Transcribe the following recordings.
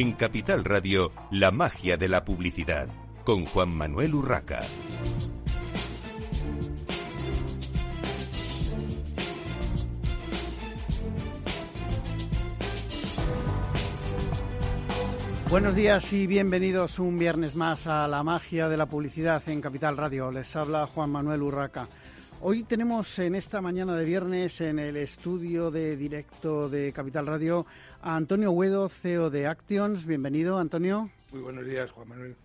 En Capital Radio, la magia de la publicidad, con Juan Manuel Urraca. Buenos días y bienvenidos un viernes más a la magia de la publicidad en Capital Radio. Les habla Juan Manuel Urraca. Hoy tenemos en esta mañana de viernes en el estudio de directo de Capital Radio a Antonio Huedo, CEO de Actions. Bienvenido, Antonio. Muy buenos días, Juan Manuel.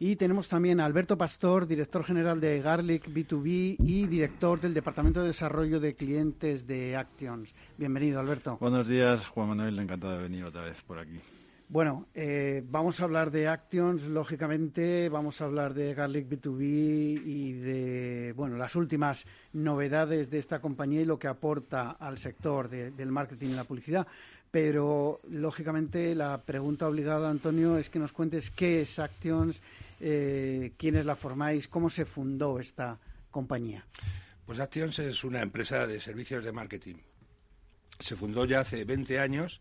Y tenemos también a Alberto Pastor, director general de Garlic B2B y director del Departamento de Desarrollo de Clientes de Actions. Bienvenido, Alberto. Buenos días, Juan Manuel. Encantado de venir otra vez por aquí. Bueno, eh, vamos a hablar de Actions, lógicamente, vamos a hablar de Garlic B2B y de bueno las últimas novedades de esta compañía y lo que aporta al sector del marketing y la publicidad. Pero, lógicamente, la pregunta obligada, Antonio, es que nos cuentes qué es Actions, eh, quiénes la formáis, cómo se fundó esta compañía. Pues Actions es una empresa de servicios de marketing. Se fundó ya hace 20 años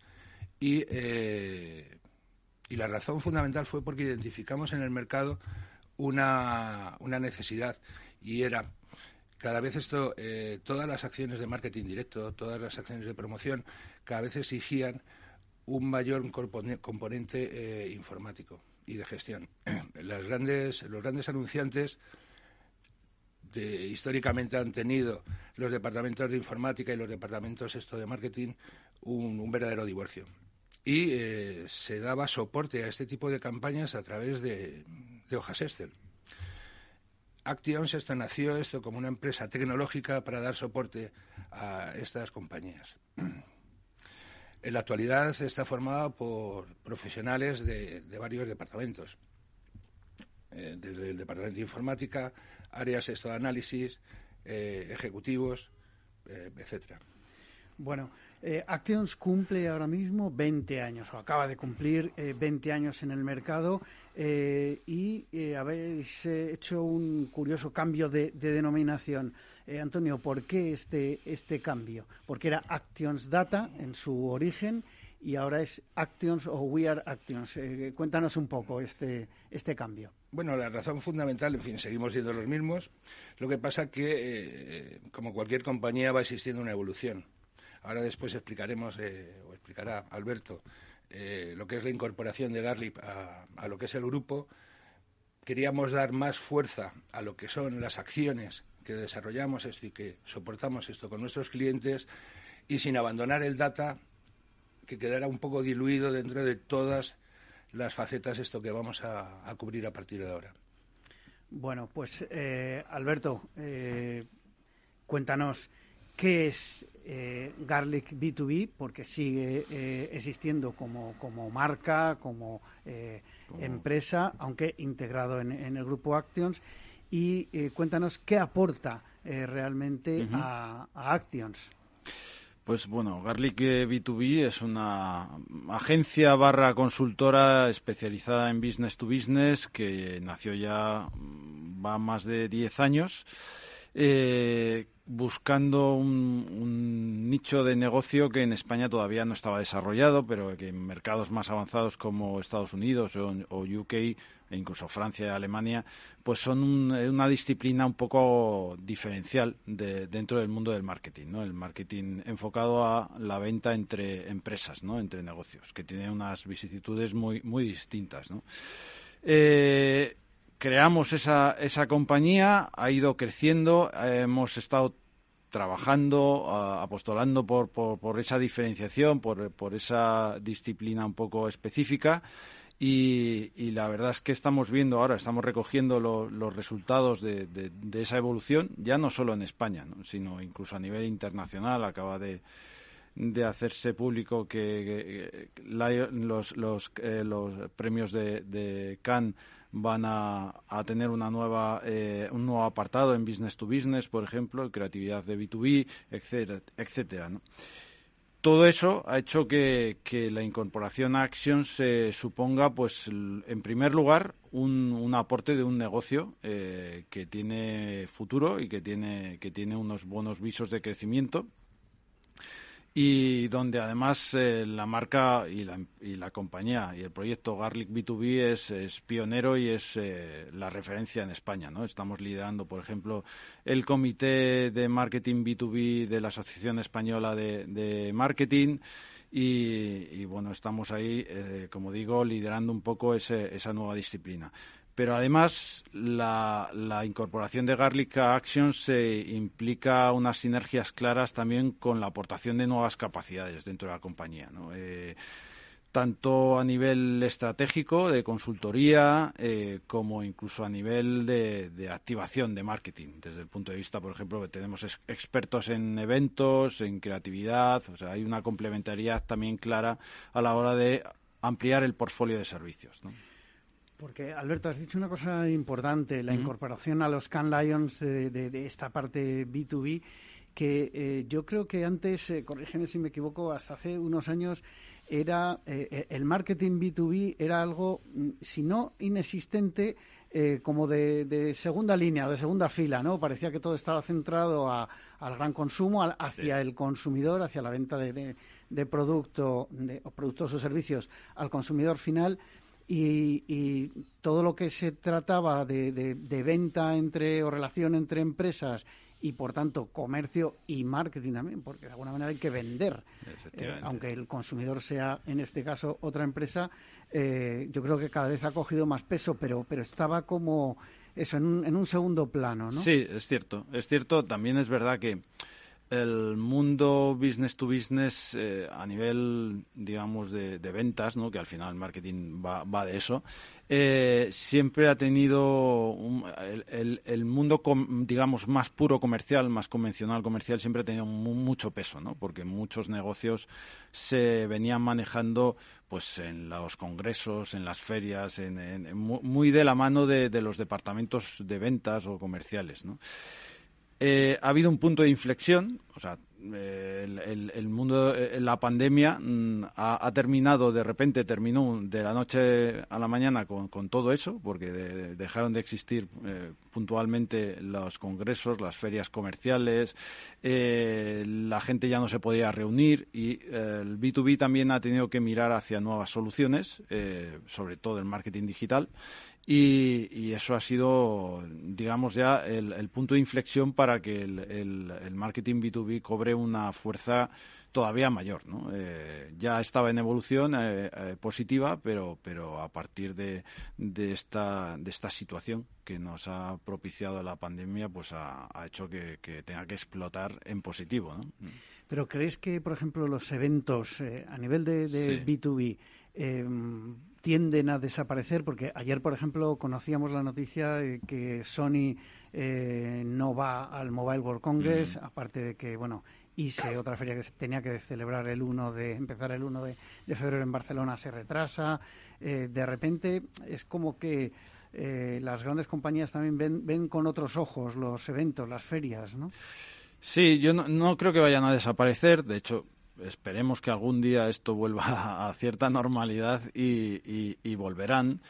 y eh, y la razón fundamental fue porque identificamos en el mercado una, necesidad y era cada vez esto, eh, todas las acciones de marketing directo, todas las acciones de promoción, cada vez exigían un mayor componente eh, informático y de gestión. Las grandes, los grandes anunciantes históricamente han tenido los departamentos de informática y los departamentos esto de marketing un verdadero divorcio y eh, se daba soporte a este tipo de campañas a través de, hojas Excel. Actions esto nació esto como una empresa tecnológica para dar soporte a estas compañías. En la actualidad está formada por profesionales de, varios departamentos, eh, desde el departamento de informática, áreas de análisis, eh, ejecutivos, etcétera. Bueno, eh, Actions cumple ahora mismo 20 años, o acaba de cumplir 20 eh, años en el mercado, eh, y habéis hecho un curioso cambio de, denominación. Antonio, ¿por qué este, este cambio? Porque era Actions Data en su origen y ahora es Actions o We Are Actions. cuéntanos un poco este, este cambio. Bueno, la razón fundamental, en fin, seguimos siendo los mismos. Lo que pasa que, como cualquier compañía, va existiendo una evolución. Ahora después explicaremos, eh, o explicará Alberto, eh, lo que es la incorporación de Garlip a, lo que es el grupo. Queríamos dar más fuerza a lo que son las acciones que desarrollamos esto y que soportamos esto con nuestros clientes y sin abandonar el data que quedara un poco diluido dentro de todas las facetas esto que vamos a, cubrir a partir de ahora. Bueno, pues eh, Alberto, cuéntanos qué es eh, Garlic B2B, porque sigue eh, existiendo como, como marca, como, eh, empresa, aunque integrado en, el grupo Actions. Y cuéntanos qué aporta realmente a, Actions. Pues bueno, Garlic B2B es una agencia barra consultora especializada en business to business que nació ya mm, va más de 10 años eh, buscando un, nicho de negocio que en España todavía no estaba desarrollado, pero que en mercados más avanzados como Estados Unidos o, UK e incluso Francia y Alemania, pues son una disciplina un poco diferencial dentro del mundo del marketing, ¿no? El marketing enfocado a la venta entre empresas, ¿no? Entre negocios, que tiene unas vicisitudes muy, muy distintas, ¿no? Eh, creamos esa, esa compañía, ha ido creciendo, hemos estado trabajando, apostolando por, por, esa diferenciación, por, por, esa disciplina un poco específica. Y, la verdad es que estamos viendo ahora, estamos recogiendo los resultados de, de, esa evolución, ya no solo en España, sino incluso a nivel internacional. Acaba de, de hacerse público que, los, los, eh, los premios de, de Cannes van a, tener una nueva, eh, un nuevo apartado en business to business, por ejemplo, creatividad de B2B, etcétera, etcétera Todo eso ha hecho que, la incorporación a Actions se suponga, pues, en primer lugar, un, un aporte de un negocio eh, que tiene futuro y que tiene, que tiene unos buenos visos de crecimiento y donde además eh, la marca y la, y la, compañía y el proyecto Garlic B2B es, es pionero y es eh, la referencia en España. ¿no? Estamos liderando, por ejemplo, el Comité de Marketing B2B de la Asociación Española de, Marketing. Y, bueno, estamos ahí, eh, como digo, liderando un poco esa nueva disciplina pero además la, incorporación de Garlic Actions implica unas sinergias claras también con la aportación de nuevas capacidades dentro de la compañía. Eh, tanto a nivel estratégico, de consultoría, eh, como incluso a nivel de, activación de marketing. Desde el punto de vista, por ejemplo, tenemos expertos en eventos, en creatividad, o sea, hay una complementariedad también clara a la hora de ampliar el portfolio de servicios. Porque, Alberto, has dicho una cosa importante, la incorporación a los Can Lions de, esta parte B2B, que eh, yo creo que antes, eh, corrígeme si me equivoco, hasta hace unos años era eh, el marketing B2B era algo, mm, si no inexistente, como de, segunda línea, de segunda fila, ¿no? Parecía que todo estaba centrado al gran consumo, hacia el consumidor, hacia la venta de, de producto, de, productos o servicios al consumidor final y, todo lo que se trataba de, de, venta entre o relación entre empresas y por tanto comercio y marketing también, porque de alguna manera hay que vender, eh, aunque el consumidor sea en este caso otra empresa, eh, yo creo que cada vez ha cogido más peso, pero pero estaba como eso en un, en un segundo plano, ¿no? Sí, es cierto, es cierto. También es verdad que el mundo business to business eh, a nivel, digamos, de, ventas, ¿no? que al final el marketing va, va de eso, eh, siempre ha tenido el, el, mundo, digamos, más puro comercial, más convencional comercial, siempre ha tenido mucho peso, ¿no? porque muchos negocios se venían manejando pues en los congresos, en las ferias, en, muy de la mano de, de los departamentos de ventas o comerciales, ¿no? Eh, ha habido un punto de inflexión, o sea, el, el, mundo, eh, la pandemia mm, ha, terminado, de repente terminó de la noche a la mañana con, con todo eso, porque dejaron de existir eh, puntualmente los congresos, las ferias comerciales, la gente ya no se podía reunir y el B2B también ha tenido que mirar hacia nuevas soluciones, sobre todo el marketing digital, y, eso ha sido, digamos, ya el, punto de inflexión para que el, marketing B2B cobre una fuerza todavía mayor. ¿no? Eh, ya estaba en evolución eh, eh, positiva, pero, pero a partir de, de, esta, de esta situación que nos ha propiciado la pandemia, pues ha, hecho que, tenga que explotar en positivo. ¿no? Pero ¿crees que, por ejemplo, los eventos a nivel de, B2B tienden a desaparecer porque ayer, por ejemplo, conocíamos la noticia de que Sony eh, no va al Mobile World Congress, mm. aparte de que, bueno, ISE, otra feria que se tenía que celebrar el 1 de, empezar el 1 de, febrero en Barcelona, se retrasa. Eh, de repente es como que eh, las grandes compañías también ven, ven con otros ojos los eventos, las ferias, ¿no? Sí, yo no, no creo que vayan a desaparecer. De hecho, esperemos que algún día esto vuelva a cierta normalidad y, volverán.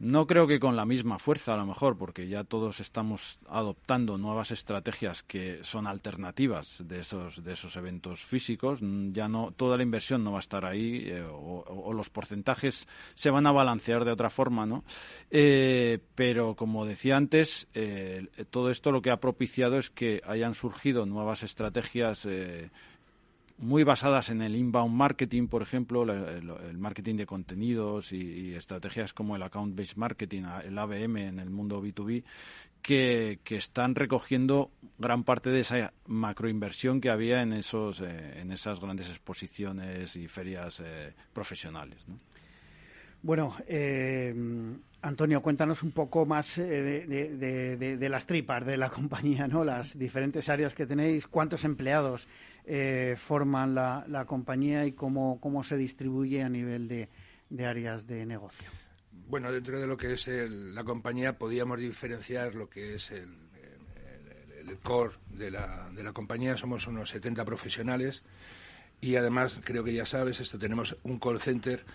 No creo que con la misma fuerza, a lo mejor, porque ya todos estamos adoptando nuevas estrategias que son alternativas de esos de esos eventos físicos. Ya no toda la inversión no va a estar ahí eh, o, los porcentajes se van a balancear de otra forma, ¿no? Eh, pero como decía antes, eh, todo esto lo que ha propiciado es que hayan surgido nuevas estrategias muy basadas en el inbound marketing, por ejemplo, el, marketing de contenidos y, estrategias como el account-based marketing, el ABM en el mundo B2B, que, están recogiendo gran parte de esa macroinversión que había en, esos, eh, en esas grandes exposiciones y ferias eh, profesionales. Bueno, eh, Antonio, cuéntanos un poco más de, las tripas de la compañía, ¿no? Las diferentes áreas que tenéis, cuántos empleados eh, forman la, compañía y cómo, cómo se distribuye a nivel de, áreas de negocio. Bueno, dentro de lo que es la compañía podíamos diferenciar lo que es el, core de la, de la compañía. Somos unos 70 profesionales y además, creo que ya sabes, esto tenemos un call center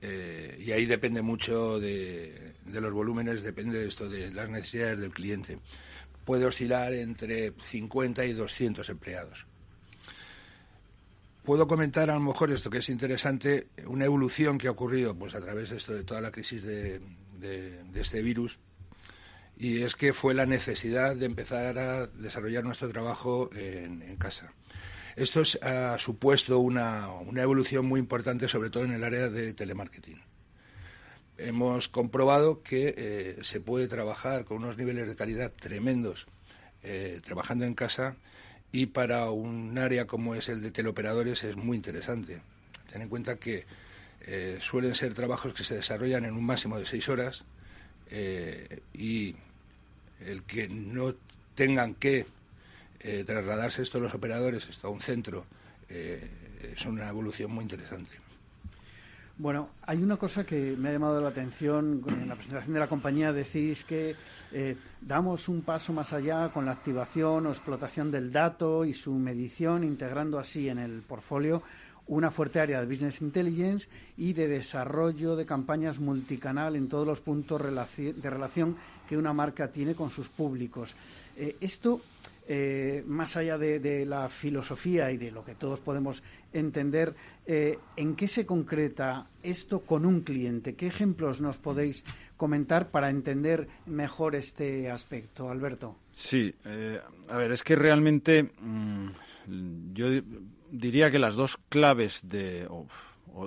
eh, y ahí depende mucho de, de, los volúmenes, depende de esto, de las necesidades del cliente. Puede oscilar entre 50 y 200 empleados. Puedo comentar a lo mejor esto que es interesante, una evolución que ha ocurrido pues a través de esto de toda la crisis de, este virus y es que fue la necesidad de empezar a desarrollar nuestro trabajo en, casa. Esto ha supuesto una, evolución muy importante, sobre todo en el área de telemarketing. Hemos comprobado que eh, se puede trabajar con unos niveles de calidad tremendos eh, trabajando en casa y para un área como es el de teleoperadores es muy interesante. Ten en cuenta que eh, suelen ser trabajos que se desarrollan en un máximo de seis horas eh, y el que no tengan que eh, trasladarse esto los operadores esto a un centro es una evolución muy interesante. Bueno, hay una cosa que me ha llamado la atención en la presentación de la compañía. Decís que eh, damos un paso más allá con la activación o explotación del dato y su medición, integrando así en el portfolio una fuerte área de business intelligence y de desarrollo de campañas multicanal en todos los puntos de relación que una marca tiene con sus públicos. Eh, esto eh, más allá de, la filosofía y de lo que todos podemos entender, eh, ¿en qué se concreta esto con un cliente? ¿Qué ejemplos nos podéis comentar para entender mejor este aspecto, Alberto? Sí, eh, a ver, es que realmente mm, yo diría que las dos claves de... o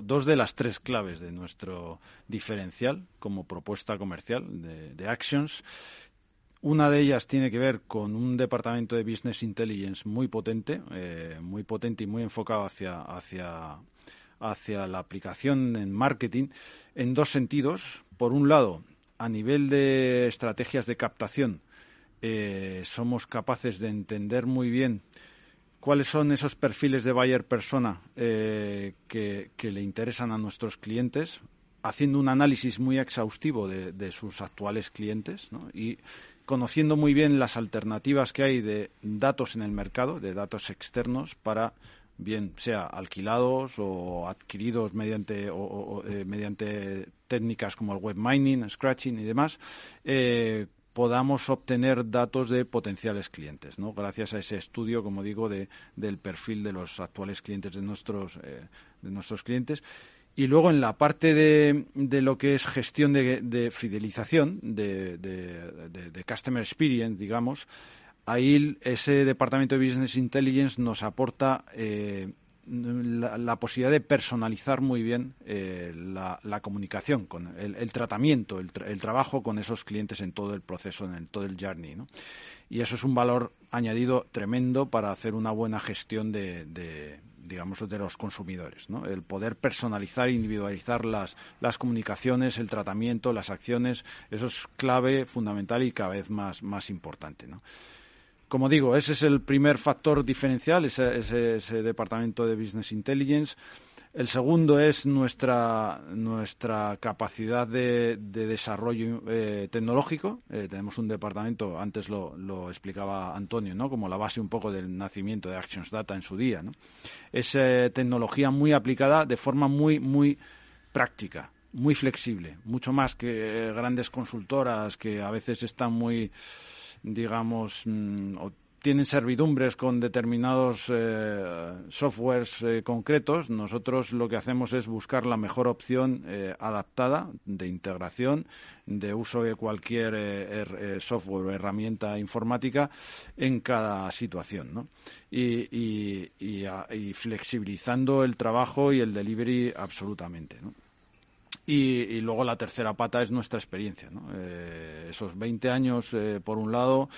dos de las tres claves de nuestro diferencial como propuesta comercial de, de Actions una de ellas tiene que ver con un departamento de Business Intelligence muy potente, eh, muy potente y muy enfocado hacia, hacia, hacia la aplicación en marketing en dos sentidos. Por un lado, a nivel de estrategias de captación, eh, somos capaces de entender muy bien cuáles son esos perfiles de buyer persona eh, que, le interesan a nuestros clientes, haciendo un análisis muy exhaustivo de, sus actuales clientes y conociendo muy bien las alternativas que hay de datos en el mercado, de datos externos para bien sea alquilados o adquiridos mediante o, eh, mediante técnicas como el web mining, scratching y demás, eh, podamos obtener datos de potenciales clientes, ¿no? Gracias a ese estudio, como digo, de, del perfil de los actuales clientes de nuestros eh, de nuestros clientes y luego en la parte de, de lo que es gestión de, fidelización, de, de, Customer Experience, digamos, ahí ese departamento de Business Intelligence nos aporta eh, la, posibilidad de personalizar muy bien eh, la, comunicación, con el, tratamiento, el, el, trabajo con esos clientes en todo el proceso, en todo el journey. ¿no? Y eso es un valor añadido tremendo para hacer una buena gestión de, digamos, de los consumidores. ¿no? El poder personalizar, individualizar las, las comunicaciones, el tratamiento, las acciones, eso es clave, fundamental y cada vez más, más importante. Como digo, ese es el primer factor diferencial, ese, ese departamento de Business Intelligence. El segundo es nuestra, nuestra capacidad de, desarrollo eh, tecnológico. Eh, tenemos un departamento, antes lo, explicaba Antonio, ¿no? como la base un poco del nacimiento de Actions Data en su día. ¿no? Es eh, tecnología muy aplicada de forma muy, muy práctica, muy flexible, mucho más que grandes consultoras que a veces están muy digamos, mm, tienen servidumbres con determinados eh, softwares eh, concretos, nosotros lo que hacemos es buscar la mejor opción eh, adaptada de integración, de uso de cualquier er, software o herramienta informática en cada situación. ¿no? Y, y, flexibilizando el trabajo y el delivery absolutamente. Y, luego la tercera pata es nuestra experiencia. ¿no? esos 20 años, por un lado,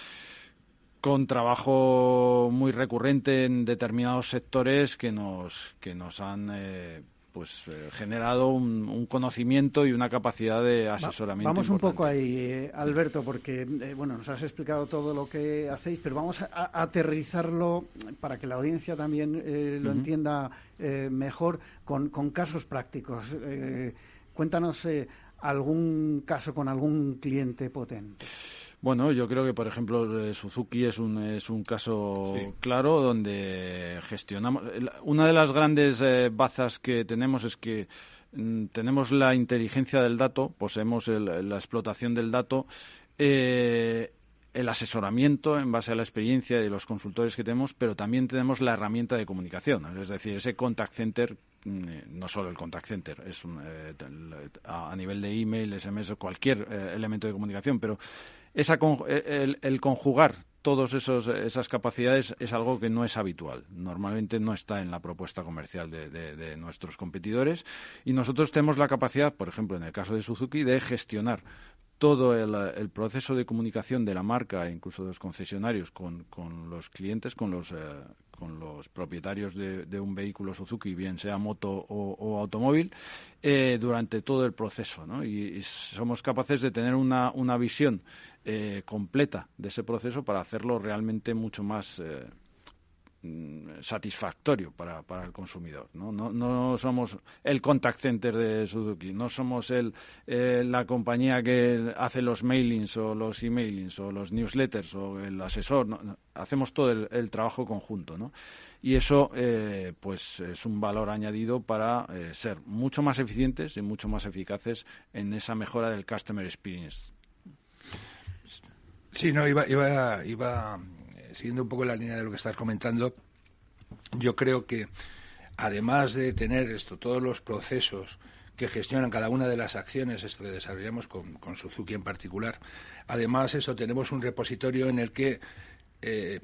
con trabajo muy recurrente en determinados sectores que nos que nos han eh, pues eh, generado un, conocimiento y una capacidad de asesoramiento. vamos un poco ahí, eh, Alberto, porque bueno nos has explicado todo lo que hacéis, pero vamos a, aterrizarlo para que la audiencia también lo entienda mejor con, con, casos prácticos. cuéntanos algún caso con algún cliente potente. Bueno, yo creo que, por ejemplo, Suzuki es un, es un caso claro donde gestionamos. Una de las grandes eh, bazas que tenemos es que mm, tenemos la inteligencia del dato, poseemos la explotación del dato. Eh, el asesoramiento en base a la experiencia de los consultores que tenemos, pero también tenemos la herramienta de comunicación, es decir, ese contact center, mm, no solo el contact center, es a nivel de email, SMS, cualquier elemento de comunicación, pero esa, el conjugar todas esas capacidades es algo que no es habitual. Normalmente no está en la propuesta comercial de, nuestros competidores y nosotros tenemos la capacidad, por ejemplo, en el caso de Suzuki, de gestionar todo el, proceso de comunicación de la marca, incluso de los concesionarios, con, los clientes, con los, eh, con los propietarios de, un vehículo Suzuki, bien sea moto o, automóvil, eh, durante todo el proceso. ¿no? Y, somos capaces de tener una, una visión eh, completa de ese proceso para hacerlo realmente mucho más Mm, satisfactorio para, para el consumidor. ¿no? No, no somos el contact center de Suzuki, no somos el, eh, la compañía que hace los mailings o los emailings o los newsletters o el asesor. hacemos todo el, trabajo conjunto. ¿no? Y eso eh, pues es un valor añadido para eh, ser mucho más eficientes y mucho más eficaces en esa mejora del customer experience. Sí, no, iba, iba, iba siguiendo un poco la línea de lo que estás comentando, yo creo que además de tener esto, todos los procesos que gestionan cada una de las acciones, esto que desarrollamos con, Suzuki en particular, además eso tenemos un repositorio en el que eh,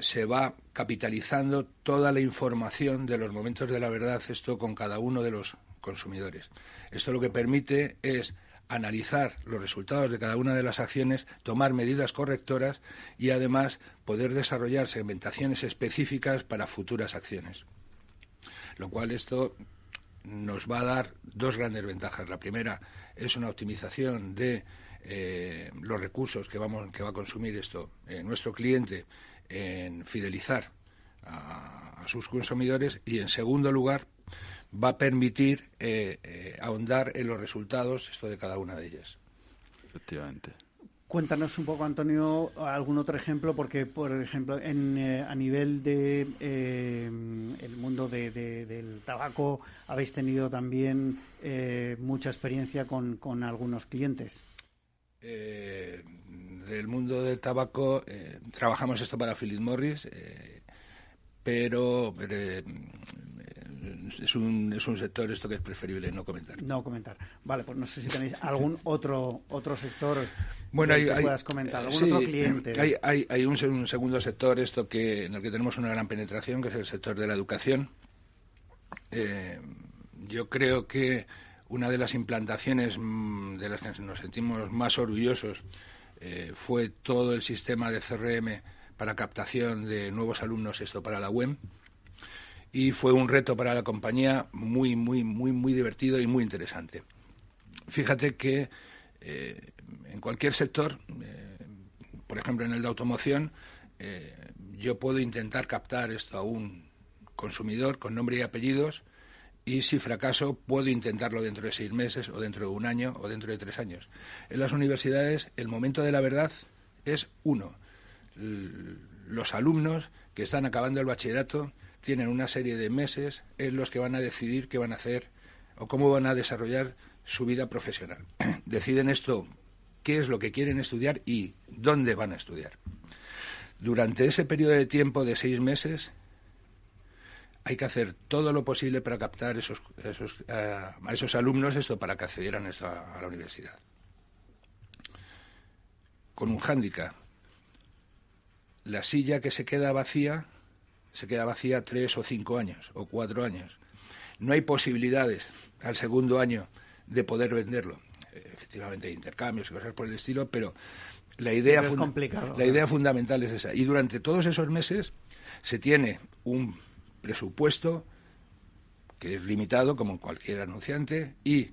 se va capitalizando toda la información de los momentos de la verdad, esto con cada uno de los consumidores. Esto lo que permite es analizar los resultados de cada una de las acciones, tomar medidas correctoras y además poder desarrollar segmentaciones específicas para futuras acciones. Lo cual esto nos va a dar dos grandes ventajas. La primera es una optimización de eh, los recursos que, vamos, que va a consumir esto eh, nuestro cliente en fidelizar a, a sus consumidores y, en segundo lugar, va a permitir eh, eh, ahondar en los resultados esto de cada una de ellas. Efectivamente. Cuéntanos un poco, Antonio, algún otro ejemplo, porque, por ejemplo, en, eh, a nivel de el mundo del tabaco habéis tenido también mucha experiencia con, con algunos clientes. del mundo del tabaco trabajamos esto para Philip Morris, pero es un, es un sector esto que es preferible no comentar. No comentar. Vale, pues no sé si tenéis algún otro otro sector bueno, que puedas comentar, algún otro cliente. Hay, hay, hay un, segundo sector esto que en el que tenemos una gran penetración, que es el sector de la educación. Eh, yo creo que una de las implantaciones mm, de las que nos sentimos más orgullosos eh, fue todo el sistema de CRM para captación de nuevos alumnos, esto para la web y fue un reto para la compañía muy, muy, muy, muy divertido y muy interesante. Fíjate que eh, en cualquier sector, eh, por ejemplo en el de automoción, eh, yo puedo intentar captar esto a un consumidor con nombre y apellidos y si fracaso puedo intentarlo dentro de seis meses o dentro de un año o dentro de tres años. En las universidades el momento de la verdad es uno. los alumnos que están acabando el bachillerato tienen una serie de meses en los que van a decidir qué van a hacer o cómo van a desarrollar su vida profesional. Deciden esto, qué es lo que quieren estudiar y dónde van a estudiar. Durante ese periodo de tiempo de seis meses hay que hacer todo lo posible para captar esos, esos, eh, a esos alumnos esto para que accedieran a, a la universidad. Con un hándicap. La silla que se queda vacía se queda vacía tres o cinco años o cuatro años. No hay posibilidades al segundo año de poder venderlo. Efectivamente hay intercambios y cosas por el estilo, pero la idea, la idea fundamental es esa. Y durante todos esos meses se tiene un presupuesto que es limitado, como cualquier anunciante, y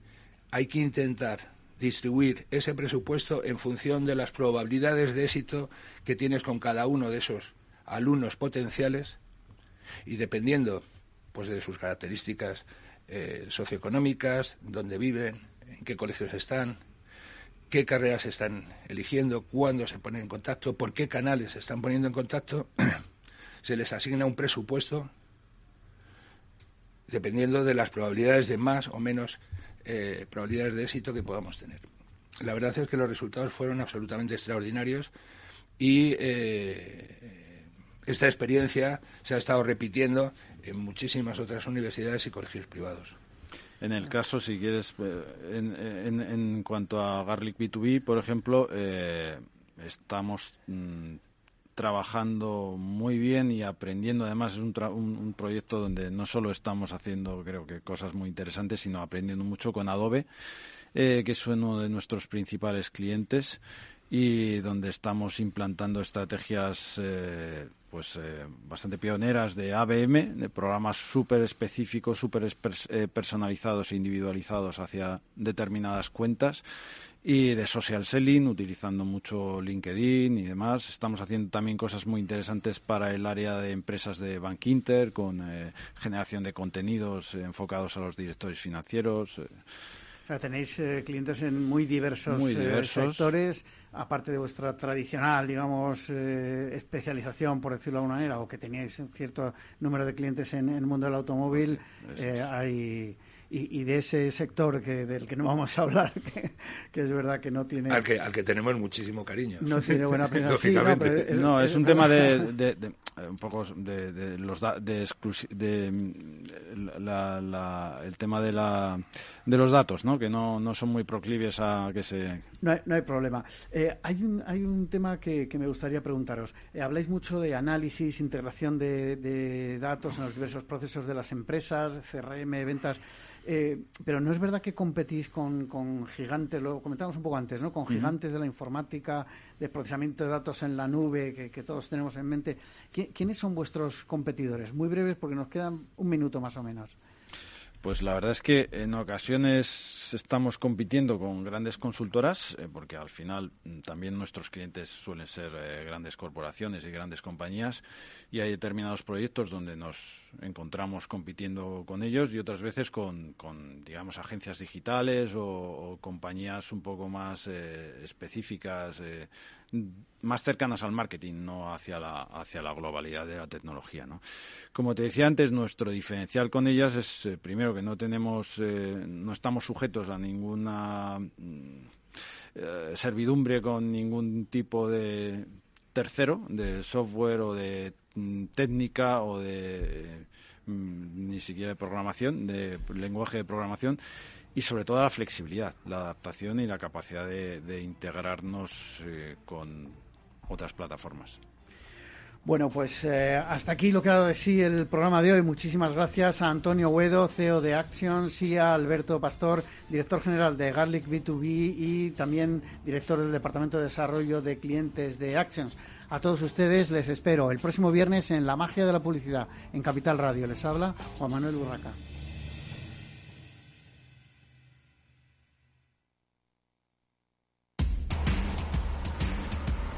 hay que intentar distribuir ese presupuesto en función de las probabilidades de éxito que tienes con cada uno de esos alumnos potenciales y dependiendo pues de sus características eh, socioeconómicas, dónde viven, en qué colegios están, qué carreras están eligiendo, cuándo se ponen en contacto, por qué canales se están poniendo en contacto, se les asigna un presupuesto dependiendo de las probabilidades de más o menos eh, probabilidades de éxito que podamos tener. La verdad es que los resultados fueron absolutamente extraordinarios y esta experiencia se ha estado repitiendo en muchísimas otras universidades y colegios privados. En el caso, si quieres, en, en, cuanto a Garlic B2B, por ejemplo, estamos mm, trabajando muy bien y aprendiendo. Además, es un, un, proyecto donde no solo estamos haciendo, creo que, cosas muy interesantes, sino aprendiendo mucho con Adobe, eh, que es uno de nuestros principales clientes y donde estamos implantando estrategias eh, pues eh, bastante pioneras de ABM, de programas súper específicos, súper personalizados e individualizados hacia determinadas cuentas y de social selling, utilizando mucho LinkedIn y demás. Estamos haciendo también cosas muy interesantes para el área de empresas de Bank Inter, con eh, generación de contenidos enfocados a los directores financieros. Eh. tenéis eh, clientes en muy diversos, sectores, aparte de vuestra tradicional, digamos, especialización, por decirlo de alguna manera, o que teníais un cierto número de clientes en, el mundo del automóvil, hay y, de ese sector que del que no vamos a hablar, que, es verdad que no tiene... Al que, al que tenemos muchísimo cariño. No tiene buena prensa. no, es, un tema de, de, un poco de, los de, de la, el tema de la de los datos, ¿no? Que no, no son muy proclives a que se... No hay, no hay problema. Eh, hay, un, hay un tema que, que me gustaría preguntaros. Eh, habláis mucho de análisis, integración de, de datos en los diversos procesos de las empresas, CRM, ventas... Eh, pero no es verdad que competís con, con, gigantes, lo comentamos un poco antes, ¿no? Con gigantes de la informática, de procesamiento de datos en la nube, que, todos tenemos en mente. ¿Quiénes son vuestros competidores? Muy breves, porque nos quedan un minuto más o menos. Pues la verdad es que en ocasiones estamos compitiendo con grandes consultoras, eh, porque al final mm, también nuestros clientes suelen ser eh, grandes corporaciones y grandes compañías, y hay determinados proyectos donde nos encontramos compitiendo con ellos y otras veces con, digamos, agencias digitales o, compañías un poco más eh, específicas más cercanas al marketing, no hacia la, hacia la globalidad de la tecnología. ¿no? Como te decía antes, nuestro diferencial con ellas es, primero, que no tenemos, no estamos sujetos a ninguna mm, eh, servidumbre con ningún tipo de tercero, de software o de mm, técnica o de mm, ni siquiera de programación, de lenguaje de programación y sobre todo la flexibilidad, la adaptación y la capacidad de, integrarnos eh, con otras plataformas. Bueno, pues eh, hasta aquí lo que ha dado de sí el programa de hoy. Muchísimas gracias a Antonio Huedo, CEO de Actions, y a Alberto Pastor, director general de Garlic B2B y también director del Departamento de Desarrollo de Clientes de Actions. A todos ustedes les espero el próximo viernes en La Magia de la Publicidad, en Capital Radio. Les habla Juan Manuel Burraca.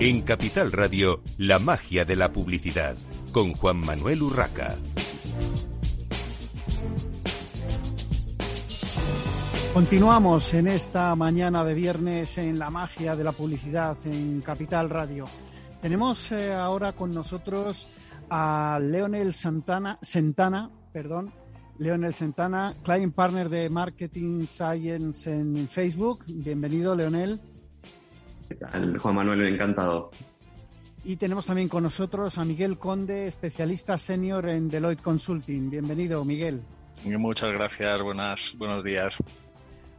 En Capital Radio, la magia de la publicidad, con Juan Manuel Urraca. Continuamos en esta mañana de viernes en la magia de la publicidad en Capital Radio. Tenemos eh, ahora con nosotros a Leonel Santana, Santana, perdón, Leonel Santana, Client Partner de Marketing Science en Facebook. Bienvenido, Leonel. ¿Qué tal, Juan Manuel? Encantado. Y tenemos también con nosotros a Miguel Conde, especialista senior en Deloitte Consulting. Bienvenido, Miguel. Muchas gracias, buenas, buenos días.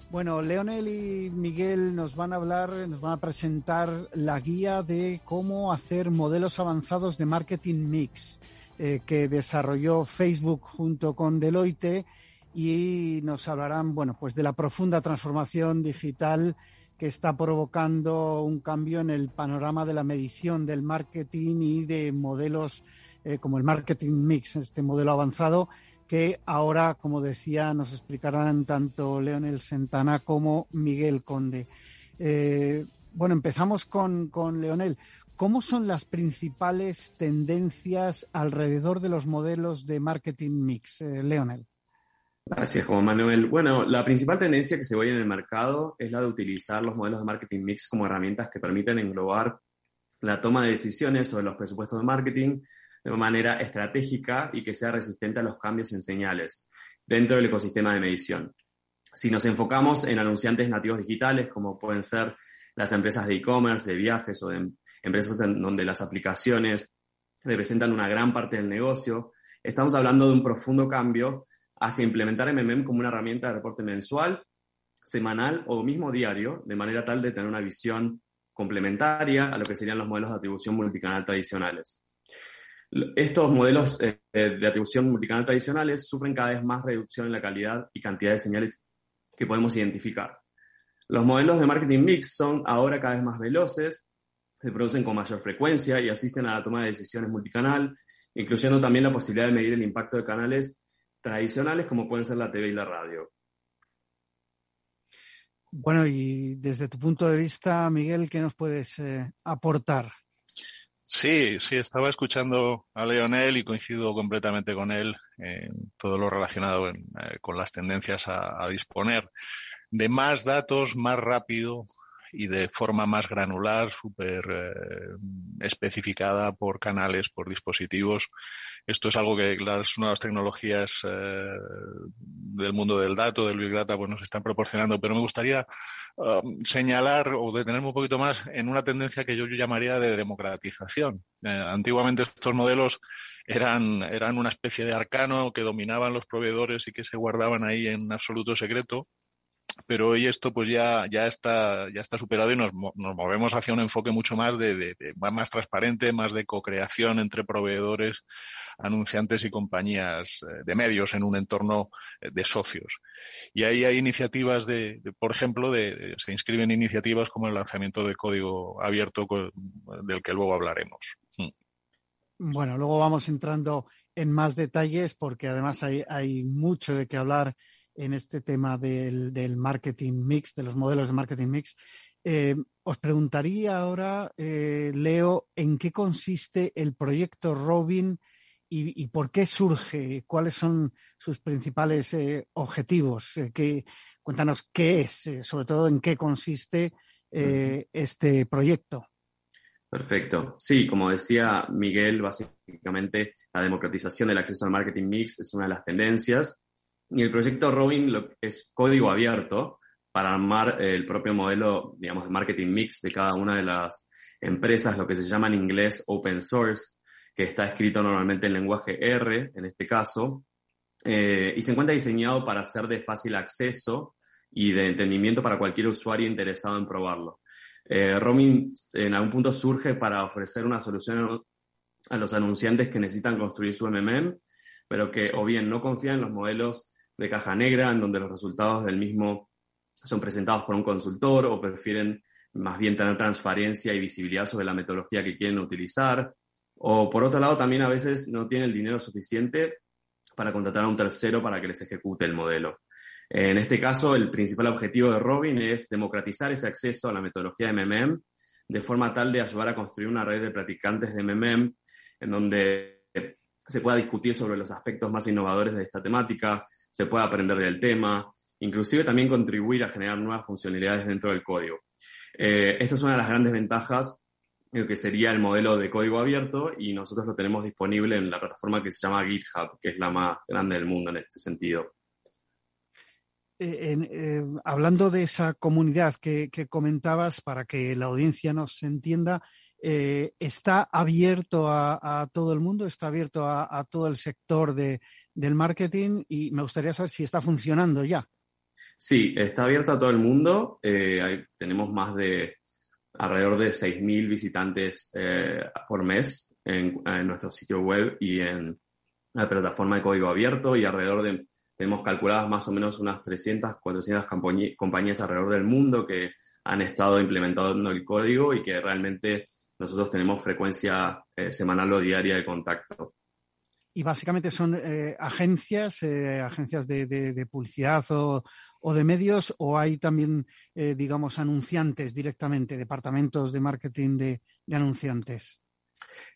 Bueno, Leonel y Miguel nos van a hablar, nos van a presentar la guía de cómo hacer modelos avanzados de marketing mix eh, que desarrolló Facebook junto con Deloitte y nos hablarán, bueno, pues de la profunda transformación digital que está provocando un cambio en el panorama de la medición del marketing y de modelos eh, como el marketing mix, este modelo avanzado que ahora, como decía, nos explicarán tanto Leonel Sentana como Miguel Conde. Eh, bueno, empezamos con, con Leonel. ¿Cómo son las principales tendencias alrededor de los modelos de marketing mix, eh, Leonel? Gracias, Juan Manuel. Bueno, la principal tendencia que se ve en el mercado es la de utilizar los modelos de marketing mix como herramientas que permiten englobar la toma de decisiones sobre los presupuestos de marketing de manera estratégica y que sea resistente a los cambios en señales dentro del ecosistema de medición. Si nos enfocamos en anunciantes nativos digitales, como pueden ser las empresas de e-commerce, de viajes o de empresas donde las aplicaciones representan una gran parte del negocio, estamos hablando de un profundo cambio hacia implementar MMM como una herramienta de reporte mensual, semanal o mismo diario, de manera tal de tener una visión complementaria a lo que serían los modelos de atribución multicanal tradicionales. Estos modelos eh, de atribución multicanal tradicionales sufren cada vez más reducción en la calidad y cantidad de señales que podemos identificar. Los modelos de marketing mix son ahora cada vez más veloces, se producen con mayor frecuencia y asisten a la toma de decisiones multicanal, incluyendo también la posibilidad de medir el impacto de canales tradicionales como pueden ser la TV y la radio. Bueno, y desde tu punto de vista, Miguel, ¿qué nos puedes eh, aportar? Sí, sí, estaba escuchando a Leonel y coincido completamente con él en todo lo relacionado eh, con las tendencias a, disponer de más datos más rápido y de forma más granular, súper eh, especificada por canales, por dispositivos. Esto es algo que las nuevas tecnologías eh, del mundo del dato, del Big Data, pues nos están proporcionando. Pero me gustaría um, señalar o detenerme un poquito más en una tendencia que yo, llamaría de democratización. Eh, antiguamente estos modelos eran, eran una especie de arcano que dominaban los proveedores y que se guardaban ahí en absoluto secreto pero hoy esto pues ya, ya, está, ya está superado y nos, nos movemos hacia un enfoque mucho más de, más transparente, más de co-creación entre proveedores, anunciantes y compañías eh, de medios en un entorno eh, de socios. Y ahí hay iniciativas de, por ejemplo, de, se inscriben iniciativas como el lanzamiento de código abierto del que luego hablaremos. Mm. Bueno, luego vamos entrando en más detalles porque además hay, hay mucho de qué hablar en este tema del, marketing mix, de los modelos de marketing mix. Eh, os preguntaría ahora, eh, Leo, en qué consiste el proyecto Robin y, por qué surge, cuáles son sus principales eh, objetivos. cuéntanos qué es, sobre todo en qué consiste este proyecto. Perfecto. Sí, como decía Miguel, básicamente la democratización del acceso al marketing mix es una de las tendencias y el proyecto Robin es código abierto para armar el propio modelo, digamos, de marketing mix de cada una de las empresas, lo que se llama en inglés open source, que está escrito normalmente en lenguaje R, en este caso, eh, y se encuentra diseñado para ser de fácil acceso y de entendimiento para cualquier usuario interesado en probarlo. Eh, Robin en algún punto surge para ofrecer una solución a los anunciantes que necesitan construir su MMM, pero que o bien no confían en los modelos de caja negra, en donde los resultados del mismo son presentados por un consultor o prefieren más bien tener transparencia y visibilidad sobre la metodología que quieren utilizar. O por otro lado, también a veces no tienen el dinero suficiente para contratar a un tercero para que les ejecute el modelo. En este caso, el principal objetivo de Robin es democratizar ese acceso a la metodología de MMM de forma tal de ayudar a construir una red de practicantes de MMM en donde se pueda discutir sobre los aspectos más innovadores de esta temática, se pueda aprender del tema, inclusive también contribuir a generar nuevas funcionalidades dentro del código. Eh, esta es una de las grandes ventajas lo que sería el modelo de código abierto y nosotros lo tenemos disponible en la plataforma que se llama GitHub, que es la más grande del mundo en este sentido. Eh, eh, hablando de esa comunidad que, comentabas, para que la audiencia nos entienda, ¿está abierto a, todo el mundo? ¿Está abierto a, todo el sector del marketing? Y me gustaría saber si está funcionando ya. Sí, está abierto a todo el mundo. Eh, tenemos más de alrededor de 6.000 visitantes eh, por mes en, nuestro sitio web y en la plataforma de código abierto y alrededor de, tenemos calculadas más o menos unas 300, 400 compañías alrededor del mundo que han estado implementando el código y que realmente nosotros tenemos frecuencia eh, semanal o diaria de contacto. Y básicamente son agencias, agencias de publicidad o, o de medios o hay también, eh, digamos, anunciantes directamente, departamentos de marketing de, anunciantes?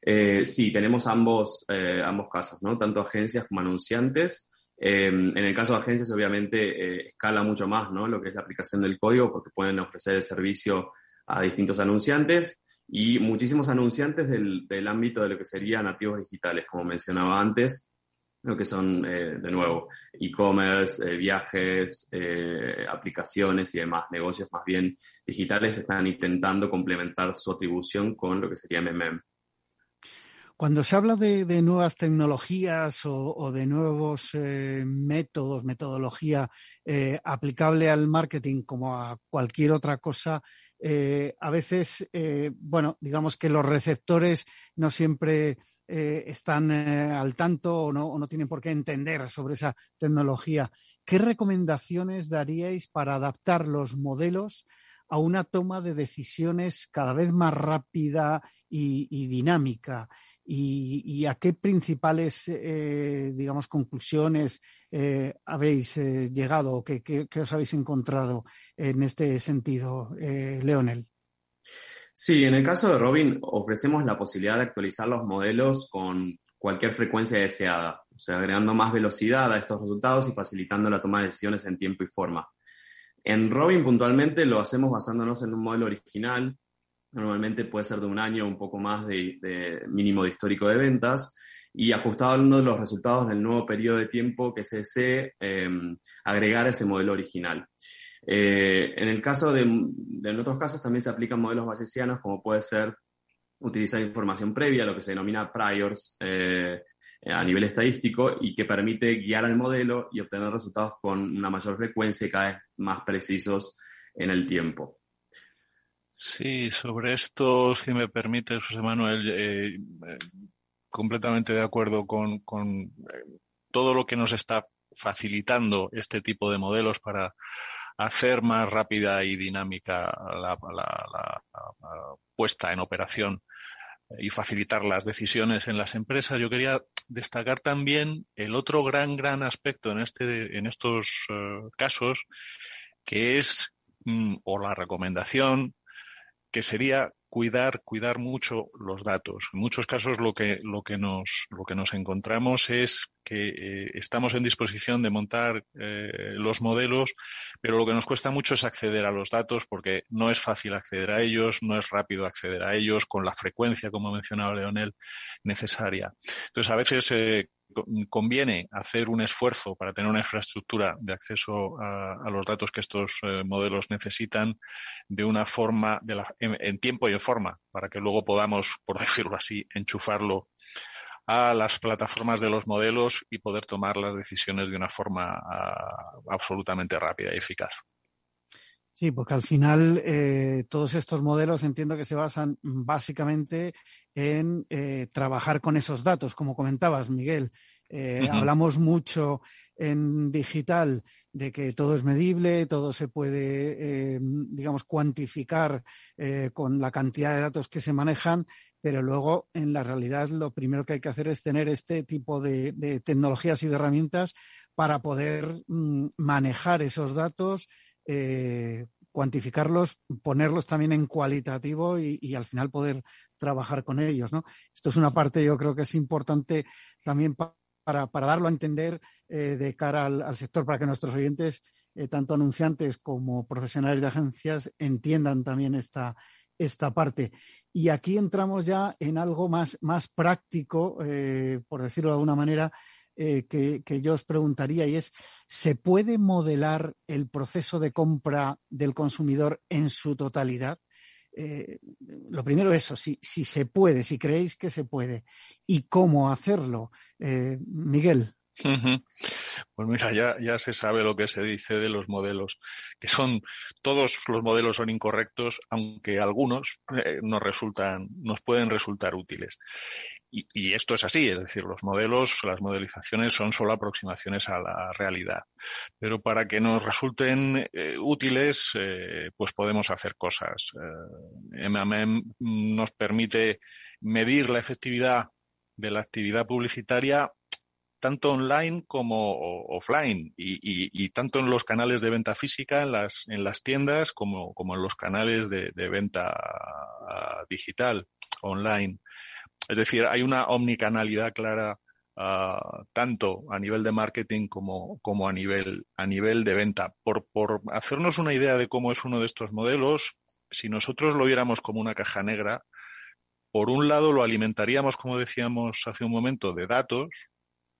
Eh, sí, tenemos ambos, eh, ambos casos, ¿no? Tanto agencias como anunciantes. en el caso de agencias, obviamente, escala mucho más, ¿no? Lo que es la aplicación del código, porque pueden ofrecer el servicio a distintos anunciantes y muchísimos anunciantes del, del ámbito de lo que serían nativos digitales, como mencionaba antes, lo que son, eh, de nuevo, e-commerce, eh, viajes, eh, aplicaciones y demás, negocios más bien digitales están intentando complementar su atribución con lo que sería MMM. Cuando se habla de, nuevas tecnologías o, de nuevos métodos, metodología aplicable al marketing como a cualquier otra cosa, a veces, bueno, digamos que los receptores no siempre eh, están eh, al tanto o no, tienen por qué entender sobre esa tecnología. ¿Qué recomendaciones daríais para adaptar los modelos a una toma de decisiones cada vez más rápida y, dinámica? Y, a qué principales, eh, digamos, conclusiones habéis llegado o qué, qué, os habéis encontrado en este sentido, Leonel? Sí, en el caso de Robin ofrecemos la posibilidad de actualizar los modelos con cualquier frecuencia deseada, o sea, agregando más velocidad a estos resultados y facilitando la toma de decisiones en tiempo y forma. En Robin puntualmente lo hacemos basándonos en un modelo original, normalmente puede ser de un año o un poco más de, mínimo de histórico de ventas, y ajustando los resultados del nuevo periodo de tiempo que se desee eh, agregar a ese modelo original. Eh, en el caso de, en otros casos también se aplican modelos bayesianos como puede ser utilizar información previa, lo que se denomina priors eh, a nivel estadístico y que permite guiar al modelo y obtener resultados con una mayor frecuencia y cada vez más precisos en el tiempo. Sí, sobre esto, si me permite, José Manuel, eh, completamente de acuerdo con, con todo lo que nos está facilitando este tipo de modelos para hacer más rápida y dinámica la, puesta en operación y facilitar las decisiones en las empresas. Yo quería destacar también el otro gran, gran aspecto en, este, en estos eh, casos, que es, mm, o la recomendación, que sería cuidar, cuidar mucho los datos. En muchos casos lo que, lo que, nos, lo que nos encontramos es que eh, estamos en disposición de montar eh, los modelos, pero lo que nos cuesta mucho es acceder a los datos porque no es fácil acceder a ellos, no es rápido acceder a ellos con la frecuencia, como mencionaba Leonel, necesaria. Entonces, a veces eh, conviene hacer un esfuerzo para tener una infraestructura de acceso a, los datos que estos eh, modelos necesitan de una forma, en, tiempo y en forma, para que luego podamos, por decirlo así, enchufarlo a las plataformas de los modelos y poder tomar las decisiones de una forma ah, absolutamente rápida y eficaz. Sí, porque al final eh, todos estos modelos entiendo que se basan básicamente en eh, trabajar con esos datos, como comentabas, Miguel. Eh, hablamos mucho en digital de que todo es medible, todo se puede, digamos, cuantificar con la cantidad de datos que se manejan, pero luego en la realidad lo primero que hay que hacer es tener este tipo de, tecnologías y de herramientas para poder mm, manejar esos datos eh, cuantificarlos, ponerlos también en cualitativo y, al final poder trabajar con ellos. ¿no? Esto es una parte, yo creo que es importante también para, darlo a entender eh, de cara al, sector, para que nuestros oyentes eh, tanto anunciantes como profesionales de agencias entiendan también esta, esta parte. Y aquí entramos ya en algo más, más práctico, eh, por decirlo de alguna manera, eh, que, yo os preguntaría, y es, ¿se puede modelar el proceso de compra del consumidor en su totalidad? Eh, lo primero eso, si, si, se puede, si creéis que se puede, y cómo hacerlo. Miguel. Pues mira, ya, ya se sabe lo que se dice de los modelos, que son, todos los modelos son incorrectos, aunque algunos eh, nos resultan, nos pueden resultar útiles. Y, y, esto es así, es decir, los modelos, las modelizaciones son solo aproximaciones a la realidad. Pero para que nos resulten eh, útiles, eh, pues podemos hacer cosas. MMM nos permite medir la efectividad de la actividad publicitaria tanto online como offline y, tanto en los canales de venta física, en las, en las tiendas, como, como en los canales de, de venta digital, online. Es decir, hay una omnicanalidad clara uh, tanto a nivel de marketing como, como a, nivel, a nivel de venta. Por, por hacernos una idea de cómo es uno de estos modelos, si nosotros lo viéramos como una caja negra, por un lado lo alimentaríamos, como decíamos hace un momento, de datos,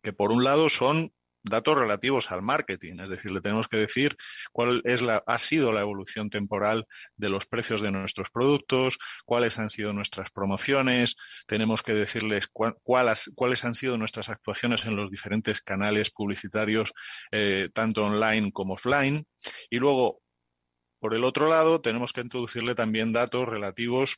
que por un lado son datos relativos al marketing, es decir, le tenemos que decir cuál es la, ha sido la evolución temporal de los precios de nuestros productos, cuáles han sido nuestras promociones, tenemos que decirles cuál, cuáles, cuáles han sido nuestras actuaciones en los diferentes canales publicitarios, eh, tanto online como offline, y luego, por el otro lado, tenemos que introducirle también datos relativos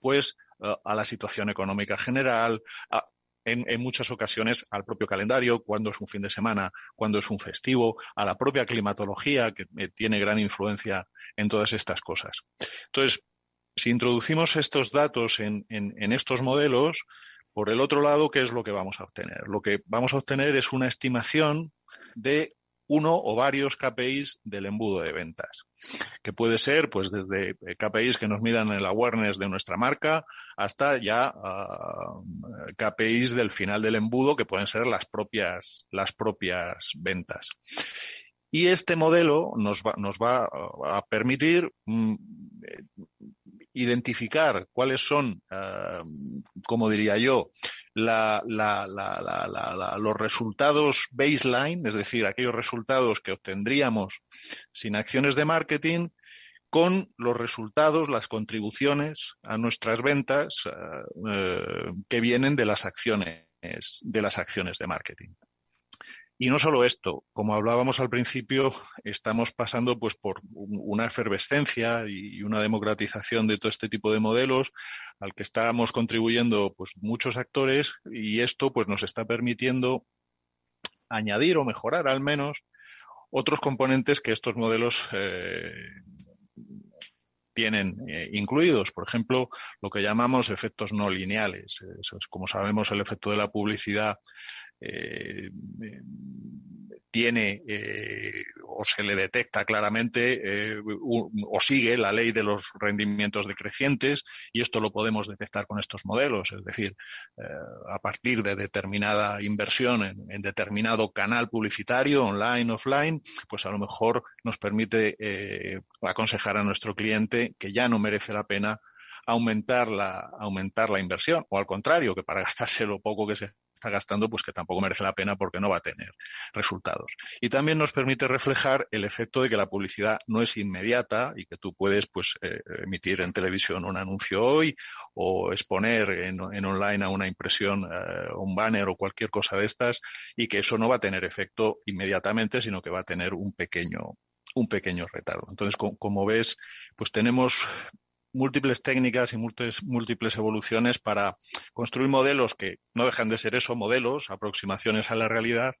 pues a la situación económica general, a, en, en, muchas ocasiones al propio calendario, cuando es un fin de semana, cuando es un festivo, a la propia climatología, que eh, tiene gran influencia en todas estas cosas. Entonces, si introducimos estos datos en, en, en estos modelos, por el otro lado, ¿qué es lo que vamos a obtener? Lo que vamos a obtener es una estimación de uno o varios KPIs del embudo de ventas, que puede ser pues desde KPIs que nos midan el awareness de nuestra marca hasta ya uh, KPIs del final del embudo que pueden ser las propias las propias ventas. Y este modelo nos va, nos va a permitir mm, identificar cuáles son, uh, como diría yo, los resultados baseline, es decir, aquellos resultados que obtendríamos sin acciones de marketing, con los resultados, las contribuciones a nuestras ventas uh, que vienen de las acciones de las acciones de marketing. Y no solo esto, como hablábamos al principio, estamos pasando pues por una efervescencia y una democratización de todo este tipo de modelos al que estamos contribuyendo pues muchos actores y esto pues nos está permitiendo añadir o mejorar al menos otros componentes que estos modelos eh, tienen eh, incluidos. Por ejemplo, lo que llamamos efectos no lineales. Como sabemos, el efecto de la publicidad eh, tiene eh, o se le detecta claramente eh, o sigue la ley de los rendimientos decrecientes y esto lo podemos detectar con estos modelos, es decir, a partir de determinada inversión en, en, determinado canal publicitario, online, offline, pues a lo mejor nos permite aconsejar a nuestro cliente que ya no merece la pena aumentar la, aumentar la inversión o al contrario, que para gastarse lo poco que se está gastando, pues que tampoco merece la pena porque no va a tener resultados. Y también nos permite reflejar el efecto de que la publicidad no es inmediata y que tú puedes pues eh, emitir en televisión un anuncio hoy o exponer en, en online a una impresión, eh, un banner o cualquier cosa de estas y que eso no va a tener efecto inmediatamente, sino que va a tener un pequeño un pequeño retardo. Entonces, como ves, pues tenemos múltiples técnicas y múltiples, evoluciones para construir modelos que no dejan de ser eso, modelos, aproximaciones a la realidad,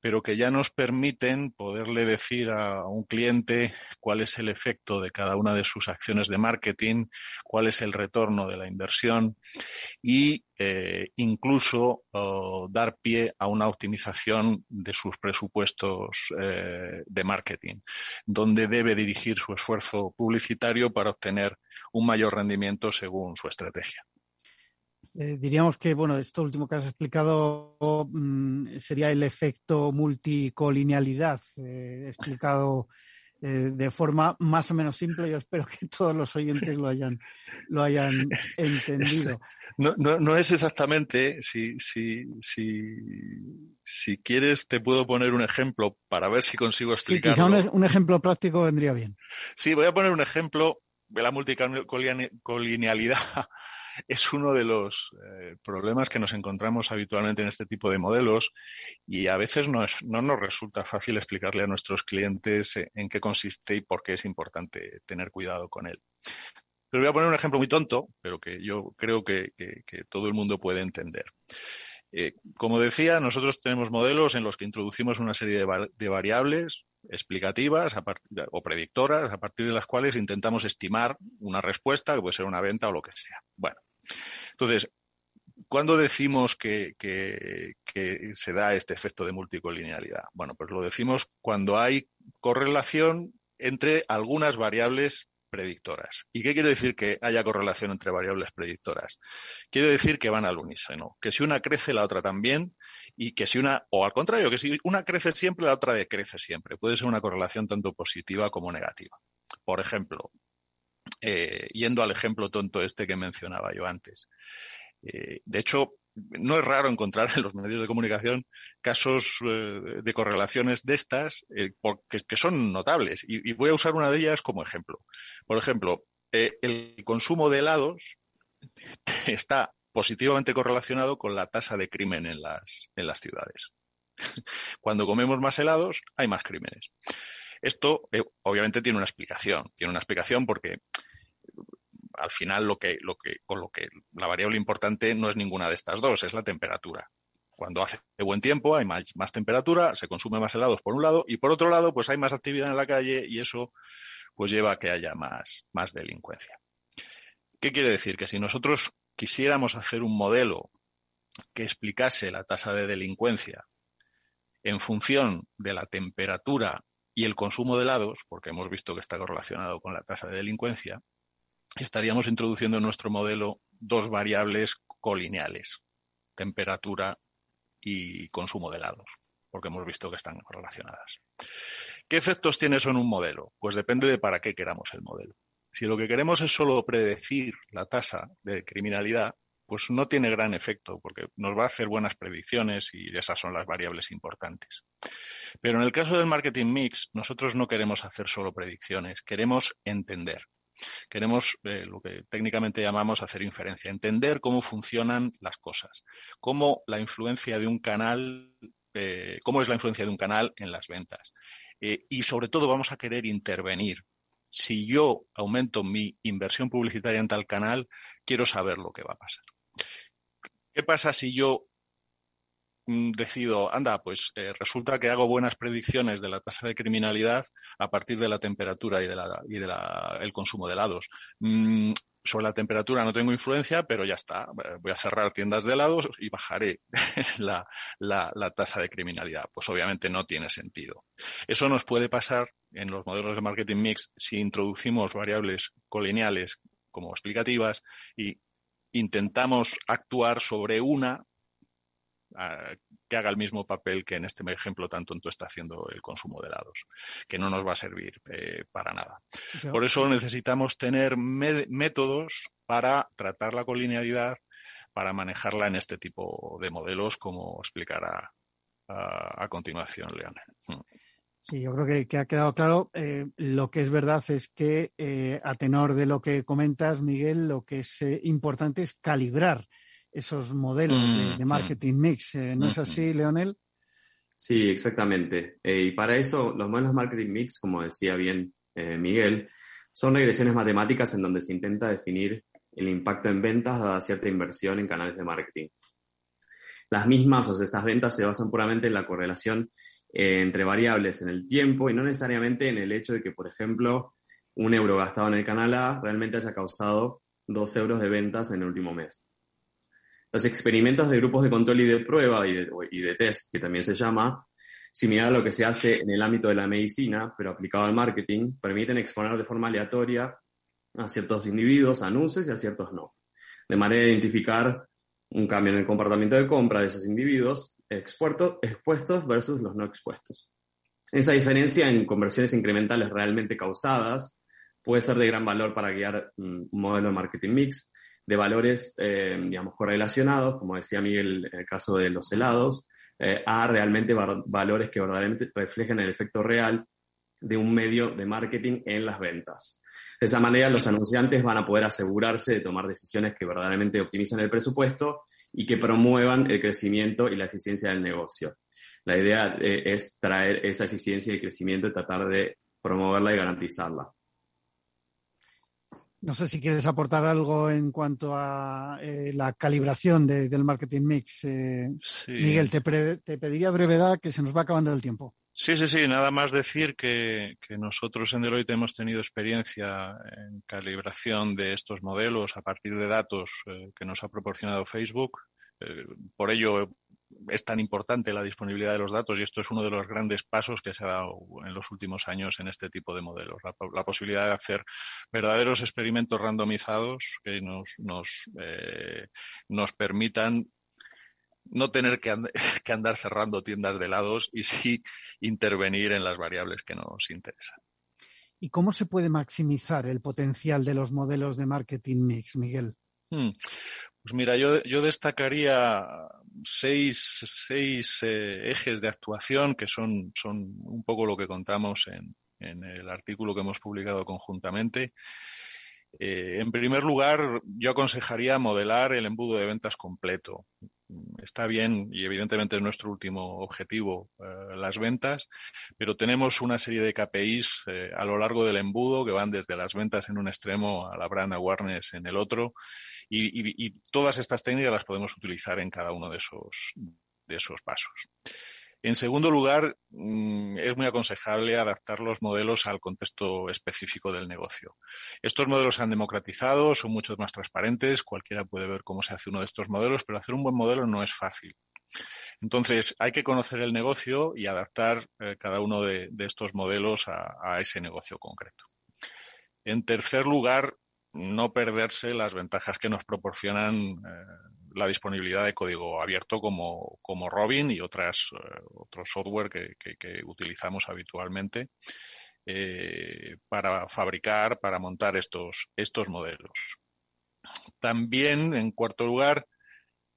pero que ya nos permiten poderle decir a un cliente cuál es el efecto de cada una de sus acciones de marketing, cuál es el retorno de la inversión y eh, incluso dar pie a una optimización de sus presupuestos eh, de marketing, donde debe dirigir su esfuerzo publicitario para obtener un mayor rendimiento según su estrategia. Eh, diríamos que, bueno, esto último que has explicado mm, sería el efecto multicolinealidad, eh, explicado eh, de forma más o menos simple. Yo espero que todos los oyentes lo hayan, lo hayan entendido. No, no, no es exactamente, si, si, si, si quieres te puedo poner un ejemplo para ver si consigo explicarlo. Sí, quizá un, un ejemplo práctico vendría bien. Sí, voy a poner un ejemplo la multicolinealidad es uno de los eh, problemas que nos encontramos habitualmente en este tipo de modelos y a veces no, no nos resulta fácil explicarle a nuestros clientes eh, en qué consiste y por qué es importante tener cuidado con él. Pero voy a poner un ejemplo muy tonto, pero que yo creo que, que, todo el mundo puede entender. Eh, como decía, nosotros tenemos modelos en los que introducimos una serie de variables explicativas o predictoras a partir de las cuales intentamos estimar una respuesta, que puede ser una venta o lo que sea. Bueno, entonces, ¿cuándo decimos que, se da este efecto de multicolinealidad? Bueno, pues lo decimos cuando hay correlación entre algunas variables predictoras. ¿Y qué quiere decir que haya correlación entre variables predictoras? Quiere decir que van al unísono, que si una crece, la otra también, y que si una, o al contrario, que si una crece siempre, la otra decrece siempre. Puede ser una correlación tanto positiva como negativa. Por ejemplo, eh, yendo al ejemplo tonto este que mencionaba yo antes. Eh, de hecho, no es raro encontrar en los medios de comunicación casos eh, de correlaciones de estas porque, que son notables. Y, voy a usar una de ellas como ejemplo. Por ejemplo, el consumo de helados está positivamente correlacionado con la tasa de crimen en las, en las ciudades. Cuando comemos más helados, hay más crímenes. Esto obviamente tiene una explicación. Tiene una explicación porque al final lo que, lo que, con lo que la variable importante no es ninguna de estas dos, es la temperatura. Cuando hace buen tiempo hay más, más, temperatura, se consume más helados por un lado y por otro lado pues hay más actividad en la calle y eso pues lleva a que haya más, más delincuencia. ¿Qué quiere decir? Que si nosotros quisiéramos hacer un modelo que explicase la tasa de delincuencia en función de la temperatura y el consumo de helados, porque hemos visto que está correlacionado con la tasa de delincuencia, estaríamos introduciendo en nuestro modelo dos variables colineales, temperatura y consumo de helados, porque hemos visto que están relacionadas. ¿Qué efectos tiene eso en un modelo? Pues depende de para qué queramos el modelo. Si lo que queremos es solo predecir la tasa de criminalidad, pues no tiene gran efecto, porque nos va a hacer buenas predicciones y esas son las variables importantes. Pero en el caso del marketing mix, nosotros no queremos hacer solo predicciones, queremos entender. Queremos eh, lo que técnicamente llamamos hacer inferencia, entender cómo funcionan las cosas, cómo la influencia de un canal, eh, cómo es la influencia de un canal en las ventas. Eh, y sobre todo vamos a querer intervenir. Si yo aumento mi inversión publicitaria en tal canal, quiero saber lo que va a pasar. ¿Qué pasa si yo decido, anda, pues eh, resulta que hago buenas predicciones de la tasa de criminalidad a partir de la temperatura y del y de el consumo de helados. Mm, sobre la temperatura no tengo influencia, pero ya está. Voy a cerrar tiendas de helados y bajaré la, la, tasa de criminalidad. Pues obviamente no tiene sentido. Eso nos puede pasar en los modelos de marketing mix si introducimos variables colineales como explicativas y intentamos actuar sobre una que haga el mismo papel que en este ejemplo tan tonto está haciendo el consumo de helados, que no nos va a servir eh, para nada. Por eso necesitamos tener métodos para tratar la colinealidad, para manejarla en este tipo de modelos, como explicará a, continuación Leonel. Hmm. Sí, yo creo que, ha quedado claro. Eh, lo que es verdad es que, eh, a tenor de lo que comentas, Miguel, lo que es importante es calibrar esos modelos de, mm, marketing mix. Eh, ¿No es así, Leonel? Sí, exactamente. Eh, y para eso, los modelos de marketing mix, como decía bien eh, Miguel, son regresiones matemáticas en donde se intenta definir el impacto en ventas dada cierta inversión en canales de marketing. Las mismas, o sea, estas ventas se basan puramente en la correlación entre variables en el tiempo y no necesariamente en el hecho de que, por ejemplo, un euro gastado en el canal A realmente haya causado dos euros de ventas en el último mes. Los experimentos de grupos de control y de prueba y de, test, que también se llama, similar a lo que se hace en el ámbito de la medicina, pero aplicado al marketing, permiten exponer de forma aleatoria a ciertos individuos anuncios y a ciertos no, de manera de identificar un cambio en el comportamiento de compra de esos individuos expuestos versus los no expuestos. Esa diferencia en conversiones incrementales realmente causadas puede ser de gran valor para guiar un modelo de marketing mix de valores, eh, digamos, correlacionados, como decía Miguel en el caso de los helados, eh, a realmente valores que verdaderamente reflejen el efecto real de un medio de marketing en las ventas. De esa manera, los anunciantes van a poder asegurarse de tomar decisiones que verdaderamente optimizan el presupuesto y que promuevan el crecimiento y la eficiencia del negocio. La idea eh, es traer esa eficiencia y crecimiento y tratar de promoverla y garantizarla. No sé si quieres aportar algo en cuanto a eh, la calibración del marketing mix. Eh, Miguel, te, te pediría brevedad que se nos va acabando el tiempo. Sí, sí, sí, nada más decir que, nosotros en Deloitte hemos tenido experiencia en calibración de estos modelos a partir de datos eh, que nos ha proporcionado Facebook. Por ello es tan importante la disponibilidad de los datos y esto es uno de los grandes pasos que se ha dado en los últimos años en este tipo de modelos. La, posibilidad de hacer verdaderos experimentos randomizados que nos, nos, eh, nos permitan no tener que, andar cerrando tiendas de helados y sí intervenir en las variables que nos interesan. ¿Y cómo se puede maximizar el potencial de los modelos de marketing mix, Miguel? Hmm. Pues mira, yo, destacaría seis, eh, ejes de actuación que son, son un poco lo que contamos en, el artículo que hemos publicado conjuntamente. Eh, en primer lugar, yo aconsejaría modelar el embudo de ventas completo está bien y evidentemente es nuestro último objetivo eh, las ventas, pero tenemos una serie de KPIs eh, a lo largo del embudo que van desde las ventas en un extremo a la brand awareness en el otro y, y todas estas técnicas las podemos utilizar en cada uno de esos, de esos pasos. En segundo lugar, mm, es muy aconsejable adaptar los modelos al contexto específico del negocio. Estos modelos se han democratizado, son mucho más transparentes, cualquiera puede ver cómo se hace uno de estos modelos, pero hacer un buen modelo no es fácil. Entonces, hay que conocer el negocio y adaptar eh, cada uno de, estos modelos a, ese negocio concreto. En tercer lugar, no perderse las ventajas que nos proporcionan eh, la disponibilidad de código abierto como, como Robin y otras, eh, otros software que, utilizamos habitualmente eh, para fabricar, para montar estos, estos modelos. También, en cuarto lugar,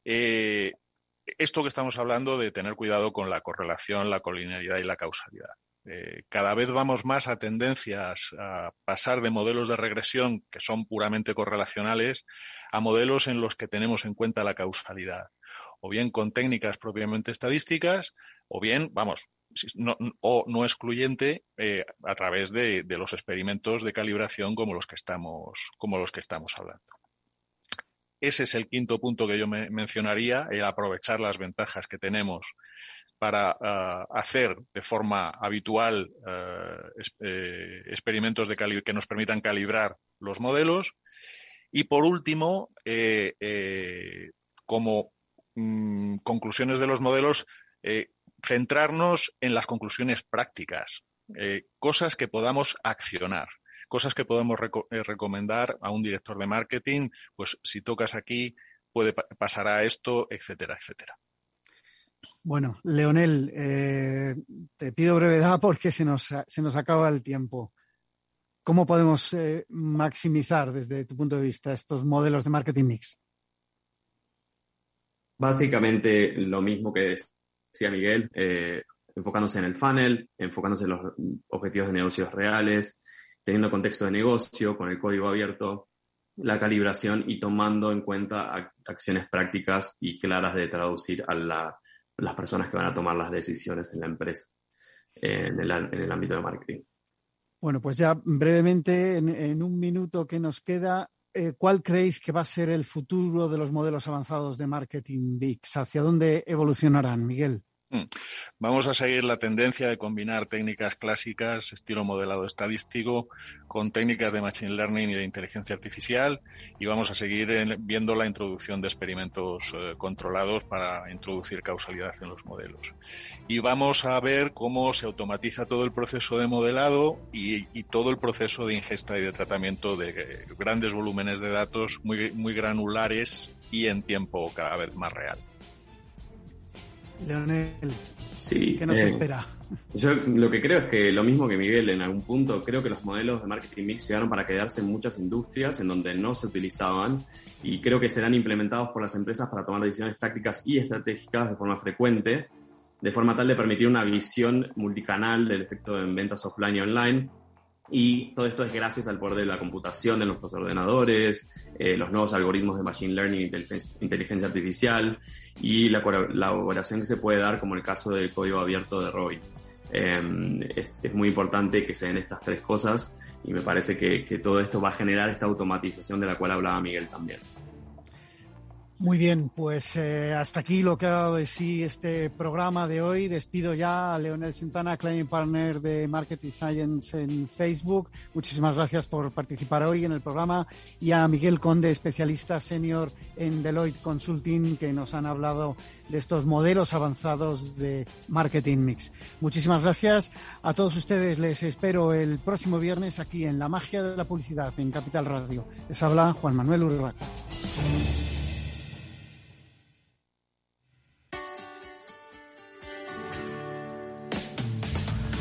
esto que estamos hablando de tener cuidado con la correlación, la colinearidad y la causalidad. Eh, cada vez vamos más a tendencias a pasar de modelos de regresión que son puramente correlacionales a modelos en los que tenemos en cuenta la causalidad, o bien con técnicas propiamente estadísticas, o bien, vamos, no, o no excluyente eh, a través de, los experimentos de calibración como los que estamos, como los que estamos hablando. Ese es el quinto punto que yo me mencionaría, el aprovechar las ventajas que tenemos para eh, hacer de forma habitual eh, eh, experimentos de que nos permitan calibrar los modelos. Y por último, como mm, conclusiones de los modelos, centrarnos en las conclusiones prácticas, cosas que podamos accionar cosas que podemos recomendar a un director de marketing, pues si tocas aquí, puede pasar a esto, etcétera, etcétera. Bueno, Leonel, eh, te pido brevedad porque se nos, se nos acaba el tiempo. ¿Cómo podemos eh, maximizar desde tu punto de vista estos modelos de marketing mix? Básicamente lo mismo que decía Miguel, eh, enfocándose en el funnel, enfocándose en los objetivos de negocios reales, teniendo contexto de negocio, con el código abierto, la calibración y tomando en cuenta acciones prácticas y claras de traducir a la las personas que van a tomar las decisiones en la empresa, en el, ámbito de marketing. Bueno, pues ya brevemente, en, un minuto que nos queda, eh, ¿cuál creéis que va a ser el futuro de los modelos avanzados de marketing VIX? ¿Hacia dónde evolucionarán, Miguel? Hmm. Vamos a seguir la tendencia de combinar técnicas clásicas, estilo modelado estadístico, con técnicas de Machine Learning y de inteligencia artificial y vamos a seguir viendo la introducción de experimentos eh, controlados para introducir causalidad en los modelos. Y vamos a ver cómo se automatiza todo el proceso de modelado y, todo el proceso de ingesta y de tratamiento de grandes volúmenes de datos muy, muy granulares y en tiempo cada vez más real. Leonel, sí, ¿qué nos eh, espera? Yo lo que creo es que lo mismo que Miguel en algún punto, creo que los modelos de marketing mix llegaron para quedarse en muchas industrias en donde no se utilizaban y creo que serán implementados por las empresas para tomar decisiones tácticas y estratégicas de forma frecuente, de forma tal de permitir una visión multicanal del efecto en ventas offline y online y todo esto es gracias al poder de la computación de nuestros ordenadores, eh, los nuevos algoritmos de Machine Learning y inteligencia artificial y la colaboración que se puede dar como el caso del código abierto de Robin. Em, es, muy importante que se den estas tres cosas y me parece que todo esto va a generar esta automatización de la cual hablaba Miguel también. Muy bien, pues eh, hasta aquí lo que ha dado de sí este programa de hoy. Despido ya a Leonel Sintana, Client Partner de Marketing Science en Facebook. Muchísimas gracias por participar hoy en el programa y a Miguel Conde, especialista senior en Deloitte Consulting, que nos han hablado de estos modelos avanzados de marketing mix. Muchísimas gracias a todos ustedes. Les espero el próximo viernes aquí en La Magia de la Publicidad en Capital Radio. Les habla Juan Manuel Urraca.